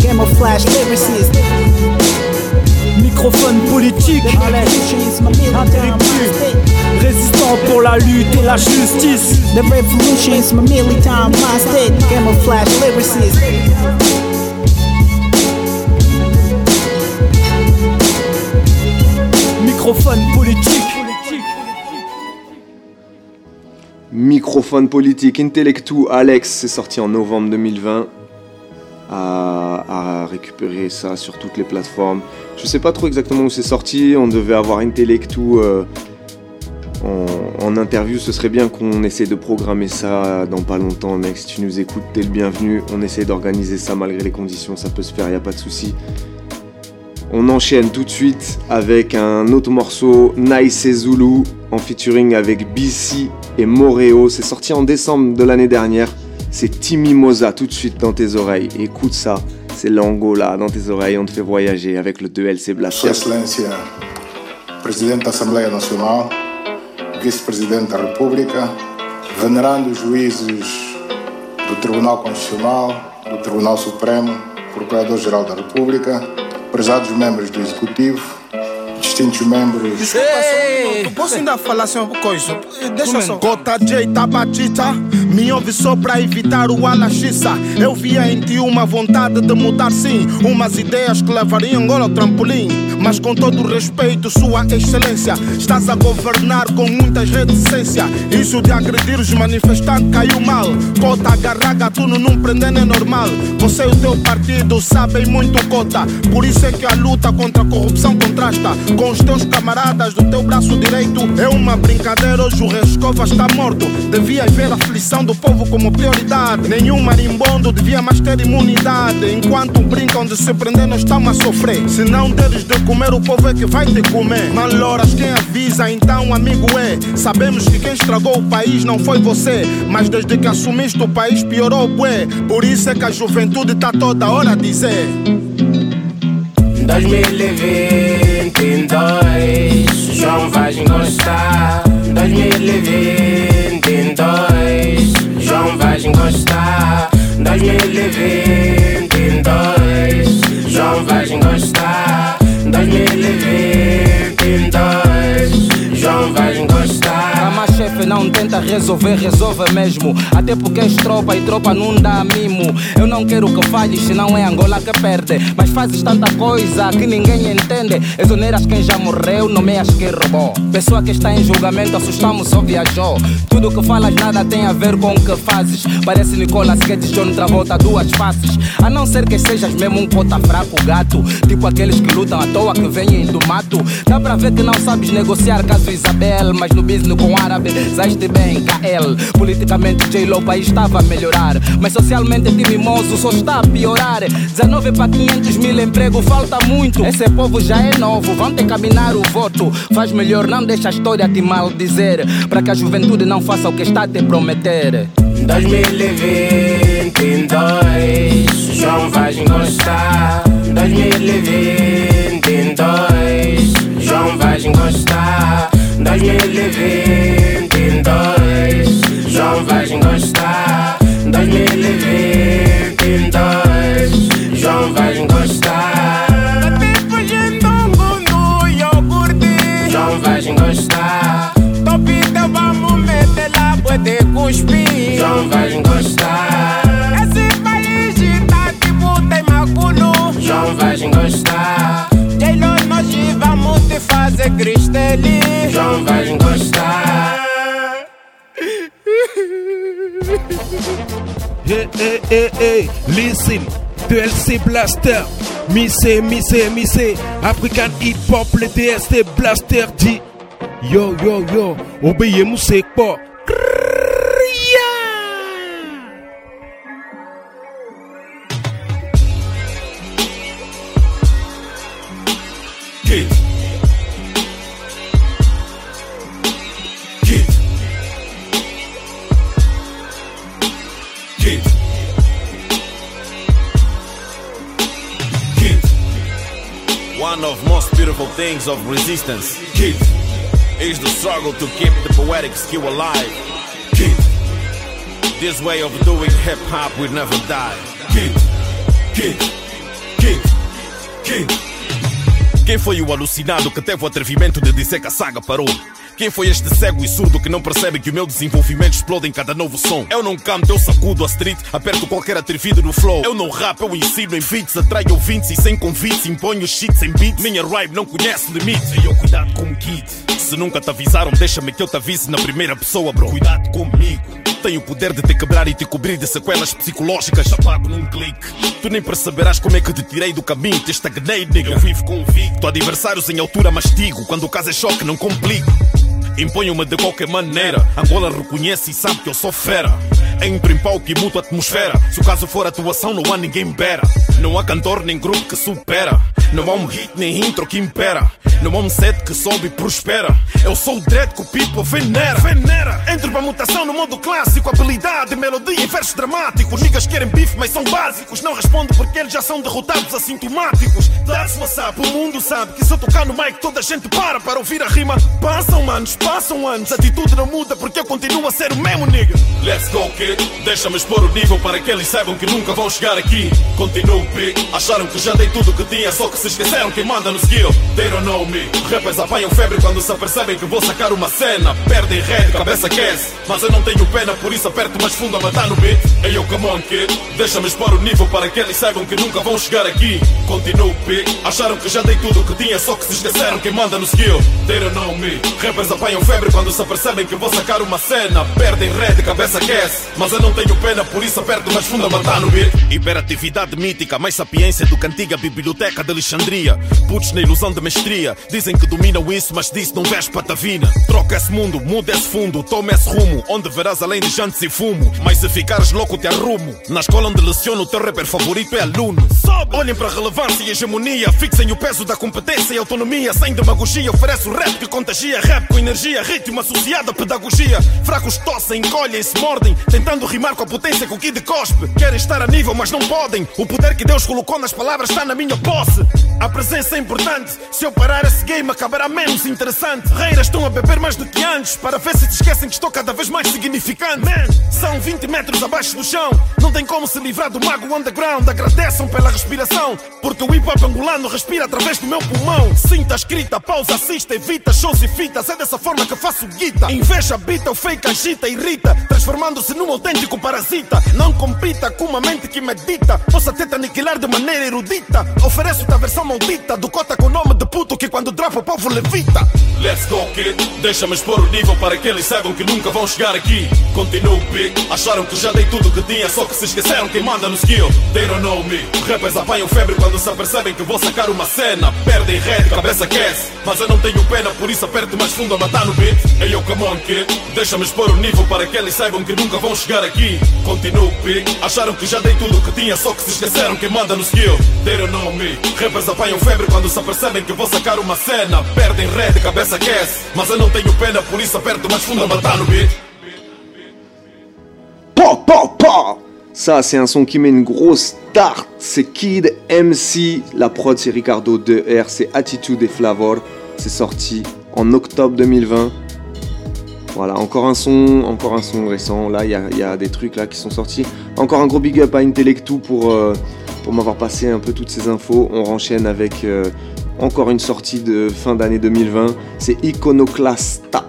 Speaker 21: Camouflage lyricist. Microphone politique. Interruptu. Pour la lutte et la justice. The revolution is my militant mind state. Camouflage lyricist. Microphone politique.
Speaker 1: Microphone politique, Intellectu, Alex, c'est sorti en novembre 2020. À, à récupérer ça sur toutes les plateformes. Je sais pas trop exactement où c'est sorti. On devait avoir Intellectu euh, en, interview. Ce serait bien qu'on essaie de programmer ça dans pas longtemps, mec. Si tu nous écoutes, t'es le bienvenu. On essaie d'organiser ça malgré les conditions. Ça peut se faire, y a pas de souci. On enchaîne tout de suite avec un autre morceau, Nice et Zulu, en featuring avec BC et Moreo. C'est sorti en décembre de l'année dernière. C'est Timmy Moza tout de suite dans tes oreilles. Écoute ça, c'est l'Angola dans tes oreilles. On te fait voyager avec le 2LC Blaster.
Speaker 22: Presidente da Assembleia Nacional, Vice-Presidente da República, venerandos juízes do Tribunal Constitucional, do Tribunal Supremo, Procurador-Geral da República, prezados membros do Executivo, distintos membros.
Speaker 23: Desculpa só um minuto, posso ainda falar assim uma coisa? Deixa só. Gota J Tabatita, me ouve só pra evitar o alaxiça. Eu via em ti uma vontade de mudar sim, umas ideias que levariam agora ao trampolim. Mas com todo o respeito, Sua Excelência, estás a governar com muita reticência. Isso de agredir os manifestantes caiu mal. Cota agarrar gatuno num prender é normal. Você e o teu partido sabem muito cota. Por isso é que a luta contra a corrupção contrasta com os teus camaradas do teu braço direito. É uma brincadeira, hoje o Rescova está morto. Devias ver a aflição do povo como prioridade. Nenhum marimbondo devia mais ter imunidade. Enquanto brincam de se prender, nós estamos a sofrer. Se não deres de comer, o povo é que vai te comer. Maloras, quem avisa, então amigo é. Sabemos que quem estragou o país não foi você. Mas desde que assumiste o país, piorou bué. Por isso é que a juventude tá toda hora a dizer.
Speaker 24: 2022 João vais gostar. 2022 João vais gostar. 2022 João vais gostar. 2022
Speaker 25: não tenta resolver, resolve mesmo. Até porque és tropa e tropa não dá mimo. Eu não quero que falhes, senão é Angola que perde. Mas fazes tanta coisa que ninguém entende. Exoneras quem já morreu, nomeias quem roubou. Pessoa que está em julgamento, assustamos ou viajou. Tudo que falas nada tem a ver com o que fazes. Parece Nicolas Cage, John Travolta, duas faces. A não ser que sejas mesmo um cota fraco, gato. Tipo aqueles que lutam à toa que vêm do mato. Dá pra ver que não sabes negociar caso Isabel. Mas no business com árabe, zaiste bem, KL. Politicamente J-Lo, país estava a melhorar. Mas socialmente timimoso só está a piorar. 19 para 500 mil emprego, falta muito. Esse povo já é novo, vão ter que caminhar o voto. Faz melhor, não deixa a história te maldizer. Para que a juventude não faça o que está a te prometer.
Speaker 24: 2022 João vais gostar 2022 João vais gostar 2022 2002 Não vais gostar
Speaker 26: 2020 hey, hey, listen, 2LC Blaster, Missé, Missé, Missé, African Hip Hop, le DST Blaster dit, yo, yo, yo, musique pas.
Speaker 27: Things of resistance
Speaker 28: Kid.
Speaker 27: is the struggle to keep the poetic skill alive.
Speaker 28: Kid.
Speaker 27: This way of doing hip hop will never die.
Speaker 28: Kid. Kid. Kid. Kid.
Speaker 27: Quem foi o alucinado que teve o atrevimento de dizer que a saga parou? Quem foi este cego e surdo que não percebe que o meu desenvolvimento explode em cada novo som? Eu não canto, eu sacudo a street, aperto qualquer atrevido no flow. Eu não rap, eu ensino em beats, atraio ouvintes e sem convites, imponho shits em beats. Minha rhyme não conhece limites. E eu cuidado com o kid. Se nunca te avisaram, deixa-me que eu te avise na primeira pessoa, bro. Cuidado comigo. Tenho o poder de te quebrar e te cobrir de sequelas psicológicas. Apago num clique. Tu nem perceberás como é que te tirei do caminho, te estagnei, nigga. Eu vivo convicto. Adversários em altura mastigo. Quando o caso é choque, não complico. Imponho-me de qualquer maneira. Angola reconhece e sabe que eu sou fera. Entro em palco e mudo a atmosfera. Se o caso for atuação, não há ninguém bera. Não há cantor nem grupo que supera. Não há um hit nem intro que impera. Não há um set que sobe e prospera. Eu sou o dread que o people venera. venera. Entro pra mutação no modo clássico. Habilidade, melodia e versos dramáticos. Niggas querem bife, mas são básicos. Não respondo porque eles já são derrotados assintomáticos. That's what's up. O mundo sabe que se eu tocar no mic, toda a gente para para ouvir a rima. Passam anos, passam anos. A atitude não muda porque eu continuo a ser o mesmo nigga.
Speaker 28: Let's go, kid. Deixa-me expor o nível para que eles saibam que nunca vão chegar aqui. Continuo big. Acharam que já dei tudo que tinha, só que se esqueceram quem manda no skill. They don't know me. Rappers apanham febre quando se apercebem que vou sacar uma cena. Perdem red, cabeça aquece. Mas eu não tenho pena, por isso aperto mais fundo a matar no beat. Hey yo, come on, kid. Deixa-me expor o nível para que eles saibam que nunca vão chegar aqui. Continuo big. Acharam que já dei tudo que tinha, só que se esqueceram quem manda no skill. They don't know me. Rappers apanham febre quando se apercebem que vou sacar uma cena. Perdem red, cabeça aquece. Mas eu não tenho pena, por isso aperto mais fundo a matar no beat.
Speaker 27: Hiperatividade mítica, mais sapiência do que a antiga biblioteca de Alexandria. Putos na ilusão de mestria, dizem que dominam isso, mas disso não vês patavina. Troca esse mundo, muda esse fundo, toma esse rumo, onde verás além de jantes e fumo. Mas se ficares louco, te arrumo. Na escola onde leciono, o teu rapper favorito é aluno. Sobe. Olhem para relevância e hegemonia, fixem o peso da competência e autonomia. Sem demagogia, oferece o rap que contagia. Rap com energia, ritmo associado à pedagogia. Fracos tossem, encolhem, se mordem, tentando rimar com a potência que o Kid cospe. Querem estar a nível, mas não podem. O poder que Deus colocou nas palavras está na minha posse. A presença é importante. Se eu parar esse game, acabará menos interessante. Reiras estão a beber mais do que antes. Para ver se se esquecem que estou cada vez mais significante. Man, são 20 metros abaixo do chão. Não tem como se livrar do mago underground. Agradeçam pela respiração. Porque o hip hop angolano respira através do meu pulmão. Sinta escrita, pausa, assista, evita shows e fitas. É dessa forma que faço guita. Inveja, habita, o fake agita, irrita. Transformando-se num autêntico parasita. Não compita com uma mente que medita. Posso até te aniquilar de maneira erudita. Ofereço-te a versão maldita do cota com nome de puto que quando dropa o povo levita.
Speaker 28: Let's go, kid. Deixa-me expor o nível para que eles saibam que nunca vão chegar aqui. Continuo big. Acharam que já dei tudo que tinha, só que se esqueceram quem manda no skill. They don't know me. Rappers apanham febre quando se apercebem que vou sacar uma cena. Perdem red, cabeça aquece. Mas eu não tenho pena, por isso aperto mais fundo a matar no beat. Hey yo, come on, kid. Deixa-me expor o nível para que eles saibam que nunca vão chegar
Speaker 1: Ça, c'est un son qui met une grosse tarte. C'est Kid MC. La prod, c'est Ricardo 2R. C'est Attitude et Flavor. C'est sorti en octobre 2020. Voilà, encore un son, encore un son récent. Là, il y a, il y a des trucs là qui sont sortis. Encore un gros big up à Intellectu pour, euh, pour m'avoir passé un peu toutes ces infos. On renchaîne avec euh, encore une sortie de fin d'année 2020. C'est Iconoclasta.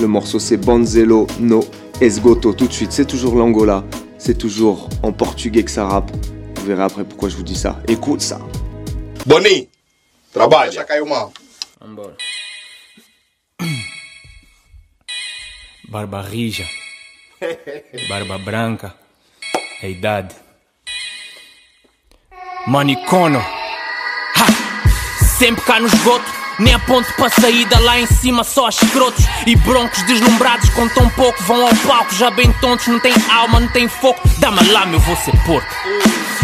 Speaker 1: Le morceau, c'est Bonzello no Esgoto. Tout de suite, c'est toujours l'Angola. C'est toujours en portugais que ça rappe. Vous verrez après pourquoi je vous dis ça. Écoute ça.
Speaker 28: Boni, trabalha.
Speaker 29: Barba rija, barba branca, É idade. Manicono. Ha! Sempre cá no esgoto. Nem a ponte para saída lá em cima, só escrotos e broncos deslumbrados com tão pouco. Vão ao palco já bem tontos, não tem alma, não tem foco. Dá-me lá, meu, vou ser porco.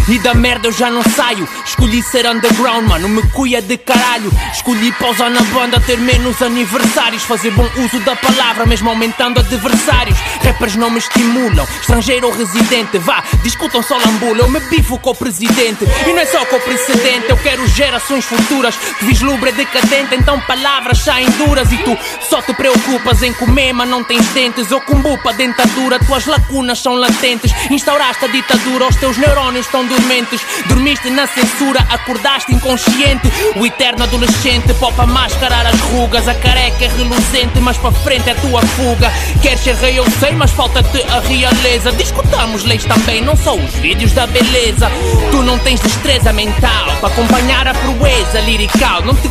Speaker 29: E da merda eu já não saio. Escolhi ser underground, mano, me cuia de caralho. Escolhi pausar na banda, ter menos aniversários. Fazer bom uso da palavra, mesmo aumentando adversários. Rappers não me estimulam, estrangeiro ou residente. Vá, discutam só lambula, eu me bifo com o presidente. E não é só com o precedente, eu quero gerações futuras que vislumbre Então palavras saem duras e tu só te preocupas em comer, mas não tens dentes. Eu combupa dentadura, tuas lacunas são latentes. Instauraste a ditadura, os teus neurônios estão dormentes. Dormiste na censura, acordaste inconsciente. O eterno adolescente popa mascarar as rugas. A careca é reluzente, mas para frente é tua fuga. Queres ser rei, eu sei, mas falta-te a realeza. Discutamos leis também, não só os vídeos da beleza. Tu não tens destreza mental para acompanhar a proeza lirical. Não te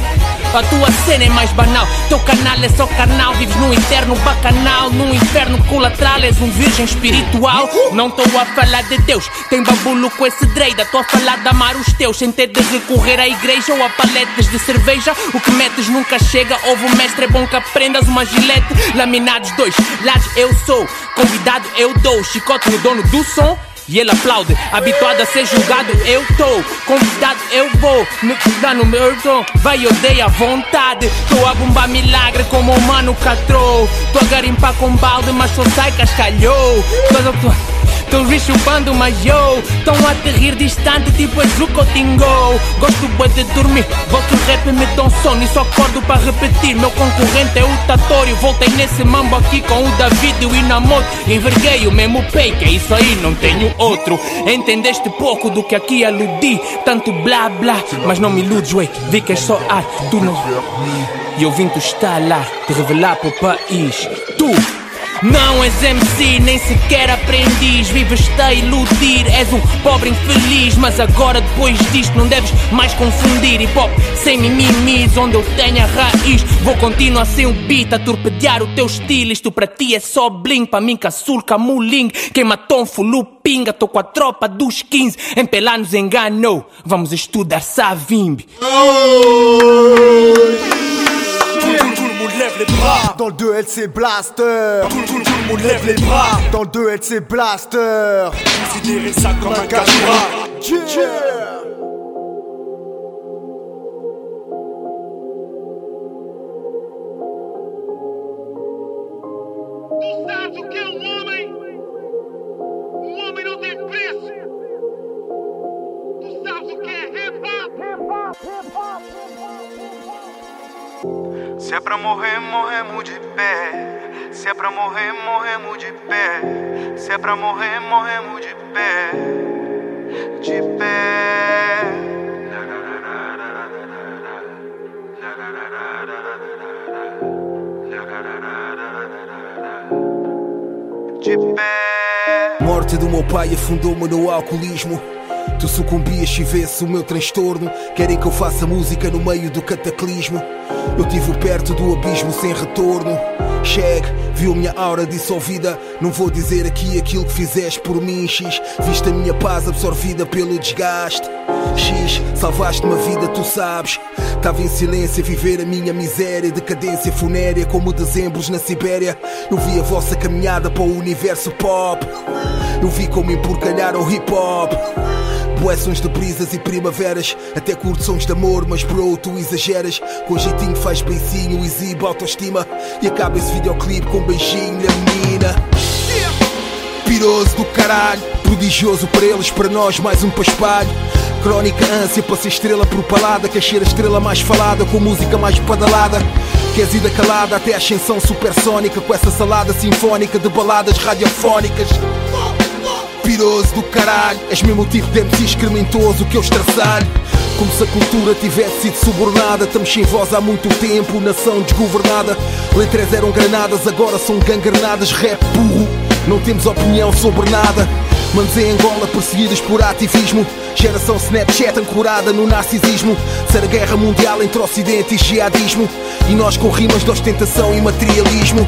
Speaker 29: a tua cena é mais banal, teu canal é só carnal. Vives num eterno bacanal, num inferno colateral. És um virgem espiritual. Não estou a falar de Deus, tem babulo com esse dreida. Estou a falar de amar os teus, sem ter de recorrer à igreja ou a paletes de cerveja. O que metes nunca chega. Ouve o mestre, é bom que aprendas uma gilete. Laminados dois lados, eu sou. Convidado, eu dou. Chicote no dono do som. E ele aplaude, habituado a ser julgado, eu tô. Convidado, eu vou, me cuidar no meu tom Vai, eu dei à vontade. Tô a bombar milagre como o mano catrou. Tô a garimpar com balde, mas só sai cascalhou. Tô, tô vi chupando, mas eu Tão a te rir distante, tipo Zuko Tingo. Gosto bué de dormir, volto rap me dão sono E só acordo para repetir. Meu concorrente é o Tatório Voltei nesse mambo aqui com o David e o Inamoto Enverguei o mesmo pay, que é isso aí, não tenho outro. Entendeste pouco do que aqui aludi Tanto blá blá, mas não me iludes, ué Vi que és só ar, tu não. E eu vim-te estalar, te revelar para o país Tu não és MC, nem sequer aprendiz. Vives-te a iludir, és um pobre infeliz. Mas agora depois disto não deves mais confundir Hip hop sem mimimis, onde eu tenho a raiz. Vou continuar sem o beat, a torpedear o teu estilo. Isto para ti é só bling, para mim caçul, camuling. Quem matou um fulu pinga, tô com a tropa dos 15 Em Pelá nos enganou, vamos estudar Savimbi.
Speaker 9: Tout le monde lève les bras. Dans le 2LC Blaster. Tout, tout, tout le monde lève les bras. Dans le 2LC Blaster. Considérez ça comme un cache-bras. Yeah
Speaker 30: pra morrer, morremos de pé. Se é pra morrer, morremos de pé. Se é pra morrer, morremos de pé. De pé. De pé.
Speaker 26: Morte do meu pai afundou-me no alcoolismo. Tu sucumbias se vesse o meu transtorno. Querem que eu faça música no meio do cataclismo. Eu tive perto do abismo sem retorno. Chegue, viu minha aura dissolvida. Não vou dizer aqui aquilo que fizeste por mim, X. Viste a minha paz absorvida pelo desgaste. X, salvaste-me a vida, tu sabes. Tava em silêncio a viver a minha miséria, decadência funérea como dezembros na Sibéria. Eu vi a vossa caminhada para o universo pop. Eu vi como emporcalharam o hip hop. Bué sons de brisas e primaveras. Até curto sons de amor, mas bro, tu exageras. Com jeitinho faz beicinho, exibe autoestima. E acaba esse videoclipe com um beijinho na menina. Piroso do caralho Prodigioso para eles, para nós mais um paspalho Crónica ânsia para ser estrela propalada. Quer ser a estrela mais falada com música mais badalada Queres ida calada até a ascensão supersónica Com essa salada sinfónica de baladas radiofónicas Piroso do caralho. És mesmo o tipo de MC excrementoso que eu estraçalho. Como se a cultura tivesse sido subornada. Estamos sem voz há muito tempo, nação desgovernada. Letras eram granadas, agora são gangranadas Rap burro, não temos opinião sobre nada Manos em Angola perseguidos por ativismo. Geração Snapchat ancorada no narcisismo. Ser a guerra mundial entre Ocidente e jihadismo. E nós com rimas de ostentação e materialismo.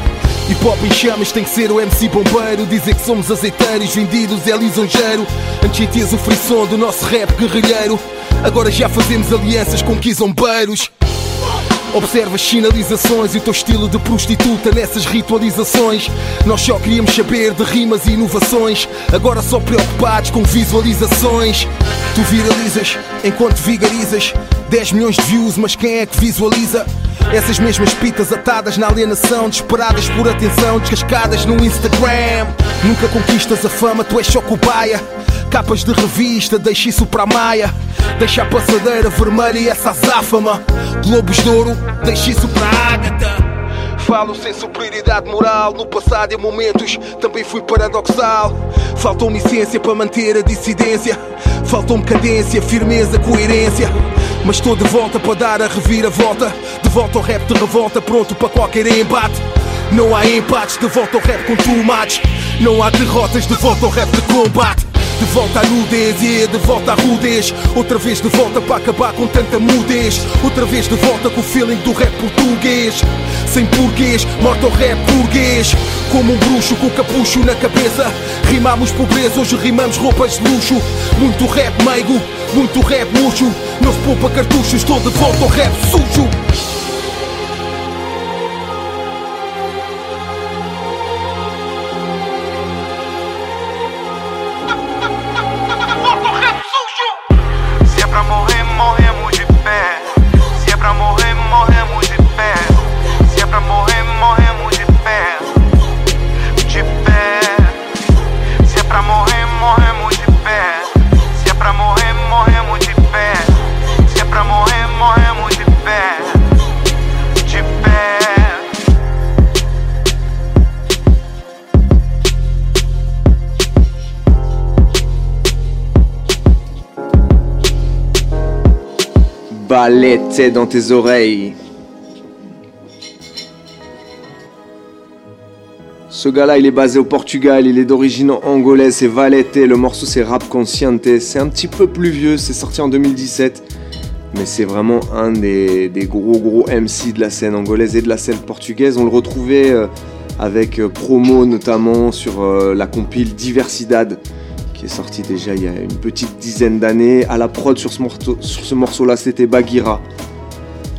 Speaker 26: Hip hop em chamas tem que ser o MC bombeiro. Dizer que somos azeiteiros, vendidos é lisonjeiro. Antes o frisson do nosso rap guerrilheiro. Agora já fazemos alianças com quizombeiros. Observa as sinalizações e o teu estilo de prostituta nessas ritualizações. Nós só queríamos saber de rimas e inovações, agora só preocupados com visualizações. Tu viralizas enquanto vigarizas 10 milhões de views, mas quem é que visualiza? Essas mesmas pitas atadas na alienação, desesperadas por atenção, descascadas no Instagram. Nunca conquistas a fama, tu és só cobaia. Capas de revista, deixa isso para a Maia. Deixa a passadeira vermelha e essa azáfama. Globos de ouro, deixa isso para a Ágata. Falo sem superioridade moral. No passado em momentos também fui paradoxal. Faltou-me essência para manter a dissidência. Faltou-me cadência, firmeza, coerência. Mas estou de volta para dar a reviravolta. De volta ao rap de revolta, pronto para qualquer embate. Não há empates, de volta ao rap com tomates. Não há derrotas, de volta ao rap de combate. De volta à nudez e yeah, de volta à rudez. Outra vez de volta para acabar com tanta mudez. Outra vez de volta com o feeling do rap português. Sem porquês, morto ao rap burguês. Como um bruxo com capucho na cabeça. Rimamos pobreza, hoje rimamos roupas de luxo. Muito rap meigo, muito rap murcho. Não se poupa cartuchos, estou de volta ao rap sujo
Speaker 1: Dans tes oreilles. Ce gars-là, il est basé au Portugal, il est d'origine angolaise, c'est Valete, le morceau c'est Rap Consciente, c'est un petit peu plus vieux, c'est sorti en 2017, mais c'est vraiment un des, des gros gros MC de la scène angolaise et de la scène portugaise. On le retrouvait euh, avec euh, Promo notamment sur euh, la compile Diversidad, qui est sorti déjà il y a une petite dizaine d'années. À la prod sur ce morceau, morceau-là, c'était Bagira.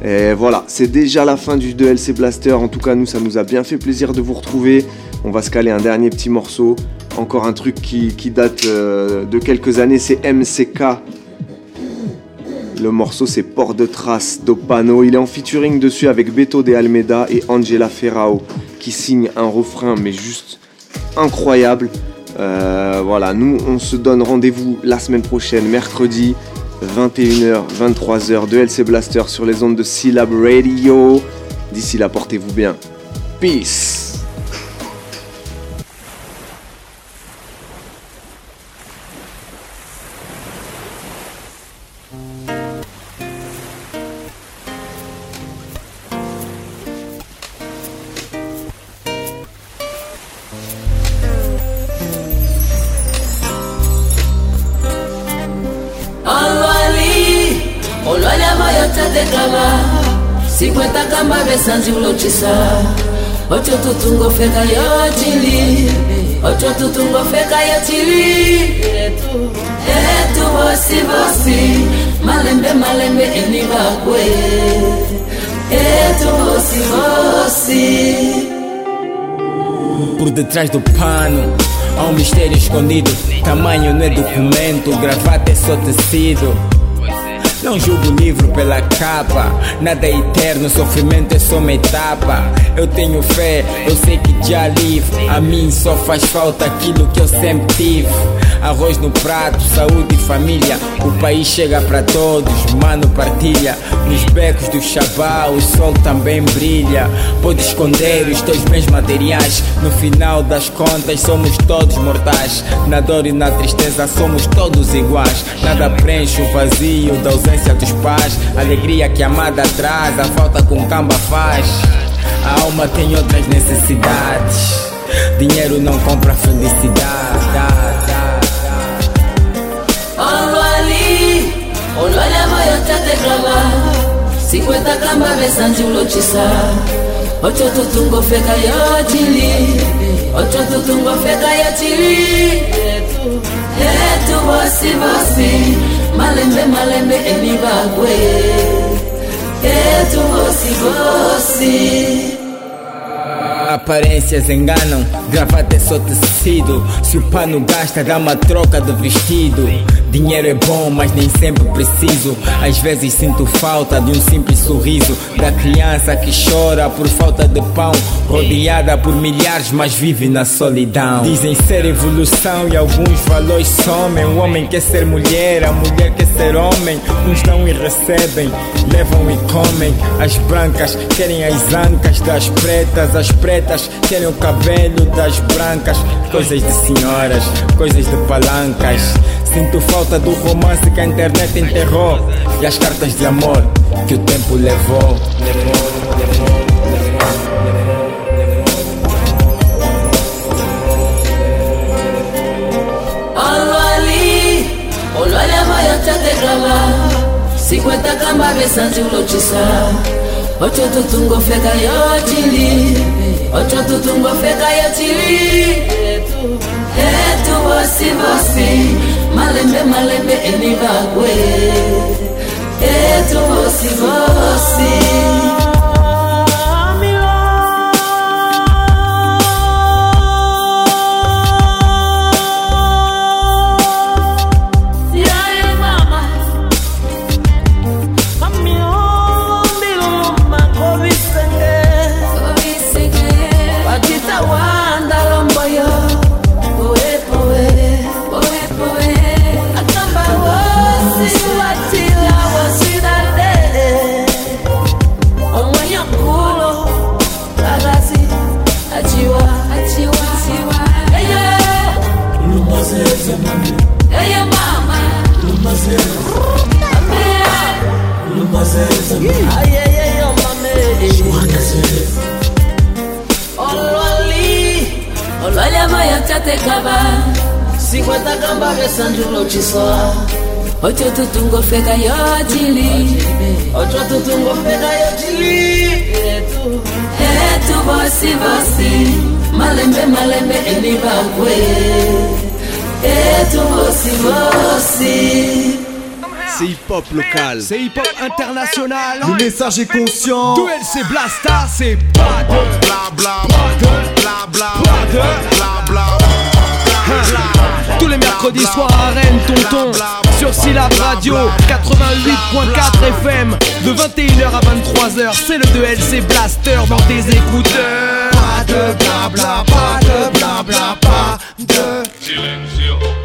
Speaker 1: Et voilà, c'est déjà la fin du 2LC Blaster. En tout cas, nous, ça nous a bien fait plaisir de vous retrouver. On va se caler un dernier petit morceau. Encore un truc qui, qui date euh, de quelques années, c'est MCK. Le morceau, c'est Port de Trace d'Opano. Il est en featuring dessus avec Beto de Almeida et Angela Ferrao, qui signe un refrain, mais juste incroyable. Euh, voilà, nous, on se donne rendez-vous la semaine prochaine, mercredi. 21h, 23h de LC Blaster sur les ondes de Syllab Radio. D'ici là, portez-vous bien. Peace.
Speaker 31: 50 gamba besandi ulotisa ocho tutungo feka yo tili ocho tutungo feka yo tili etu bosi bosi malembe malembe enibakwe etu bosi bosi
Speaker 32: por detrás do pano há um mistério escondido. Tamanho não é documento, gravata é só tecido. Não julgo o livro pela capa, nada é eterno, sofrimento é só uma etapa. Eu tenho fé, eu sei que já livre. A mim só faz falta aquilo que eu sempre tive. Arroz no prato, saúde e família. O país chega para todos, mano partilha. Nos becos do Xabá o sol também brilha. Pode esconder os teus bens materiais. No final das contas somos todos mortais. Na dor e na tristeza somos todos iguais. Nada preenche o vazio da ausência ausência dos pais, alegria que a amada traz, a falta com camba faz. A alma tem outras necessidades, dinheiro não compra felicidade.
Speaker 31: Olha ali, olo ali a olha moyo tate grama, 50 kamba besanji ulochisa, ocho tutungo feka yotili, ocho tutungo feka é tu você você malembe malembe enibagwe bosi
Speaker 32: Aparências enganam, gravata é só tecido. Se o pano gasta, dá uma troca de vestido. Dinheiro é bom, mas nem sempre preciso. Às vezes sinto falta de um simples sorriso. Da criança que chora por falta de pão. Rodeada por milhares, mas vive na solidão. Dizem ser evolução e alguns valores somem. O homem quer ser mulher, a mulher quer ser homem. Uns dão e recebem, levam e comem. As brancas querem as ancas das pretas, as pretas querem o cabelo das brancas. Coisas de senhoras, coisas de palancas. Sinto falta do romance que a internet enterrou e as cartas de amor que o tempo levou.
Speaker 31: Olho ali, olho ali a te de Cinquenta camba besante o lotiçal. Ocho tutungo feka yo chili Ocho tutungo feka yo chili é, bosi bosi malembe malembe enibagwe etu bosi bosi ocho etu bosi bosi. Malembe malembe enibagwe etu bosi bosi.
Speaker 4: C'est hip-hop local. C'est hip-hop international.
Speaker 23: Le message est conscient.
Speaker 4: Tout LC Blasta, c'est pas de bla bla bla bla de bla bla Tous les mercredis soirs à Rennes, tonton, sur Syllab Radio 88.4 FM, de 21h à 23h, c'est le 2LC Blaster dans tes écouteurs.
Speaker 23: Pas de blabla, pas de blabla, pas de.